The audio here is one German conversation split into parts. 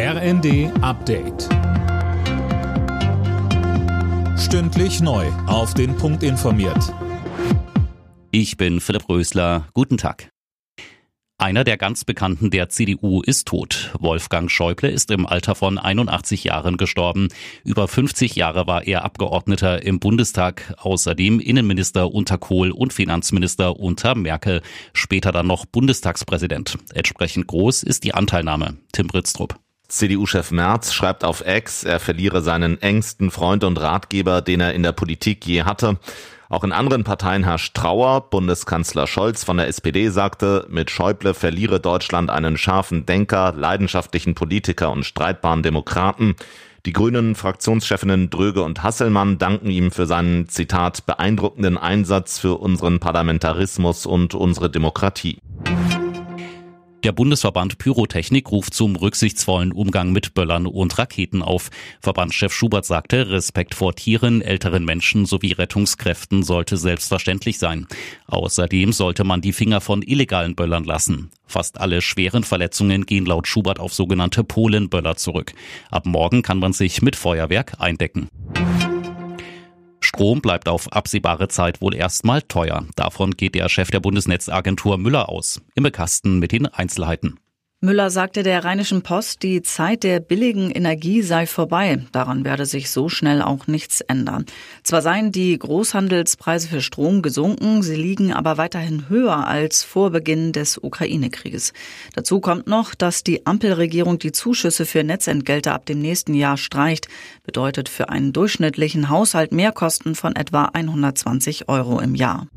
RND Update. Stündlich neu. Auf den Punkt informiert. Ich bin Philipp Rösler. Guten Tag. Einer der ganz Bekannten der CDU ist tot. Wolfgang Schäuble ist im Alter von 81 Jahren gestorben. Über 50 Jahre war er Abgeordneter im Bundestag, außerdem Innenminister unter Kohl und Finanzminister unter Merkel, später dann noch Bundestagspräsident. Entsprechend groß ist die Anteilnahme. Tim Britztrup. CDU-Chef Merz schreibt auf Ex, er verliere seinen engsten Freund und Ratgeber, den er in der Politik je hatte. Auch in anderen Parteien herrscht Trauer. Bundeskanzler Scholz von der SPD sagte, mit Schäuble verliere Deutschland einen scharfen Denker, leidenschaftlichen Politiker und streitbaren Demokraten. Die grünen Fraktionschefinnen Dröge und Hasselmann danken ihm für seinen, Zitat, beeindruckenden Einsatz für unseren Parlamentarismus und unsere Demokratie. Der Bundesverband Pyrotechnik ruft zum rücksichtsvollen Umgang mit Böllern und Raketen auf. Verbandschef Schubert sagte, Respekt vor Tieren, älteren Menschen sowie Rettungskräften sollte selbstverständlich sein. Außerdem sollte man die Finger von illegalen Böllern lassen. Fast alle schweren Verletzungen gehen laut Schubert auf sogenannte Polenböller zurück. Ab morgen kann man sich mit Feuerwerk eindecken. Strom bleibt auf absehbare Zeit wohl erstmal teuer. Davon geht der Chef der Bundesnetzagentur Müller aus. Imme Kasten mit den Einzelheiten. Müller sagte der Rheinischen Post, die Zeit der billigen Energie sei vorbei. Daran werde sich so schnell auch nichts ändern. Zwar seien die Großhandelspreise für Strom gesunken, sie liegen aber weiterhin höher als vor Beginn des Ukraine-Krieges. Dazu kommt noch, dass die Ampelregierung die Zuschüsse für Netzentgelte ab dem nächsten Jahr streicht. Bedeutet für einen durchschnittlichen Haushalt Mehrkosten von etwa 120 Euro im Jahr.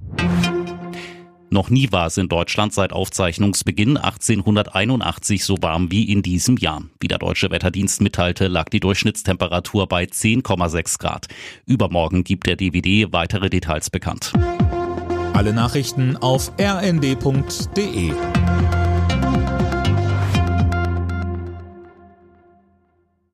Noch nie war es in Deutschland seit Aufzeichnungsbeginn 1881 so warm wie in diesem Jahr. Wie der Deutsche Wetterdienst mitteilte, lag die Durchschnittstemperatur bei 10,6 Grad. Übermorgen gibt der DVD weitere Details bekannt. Alle Nachrichten auf rnd.de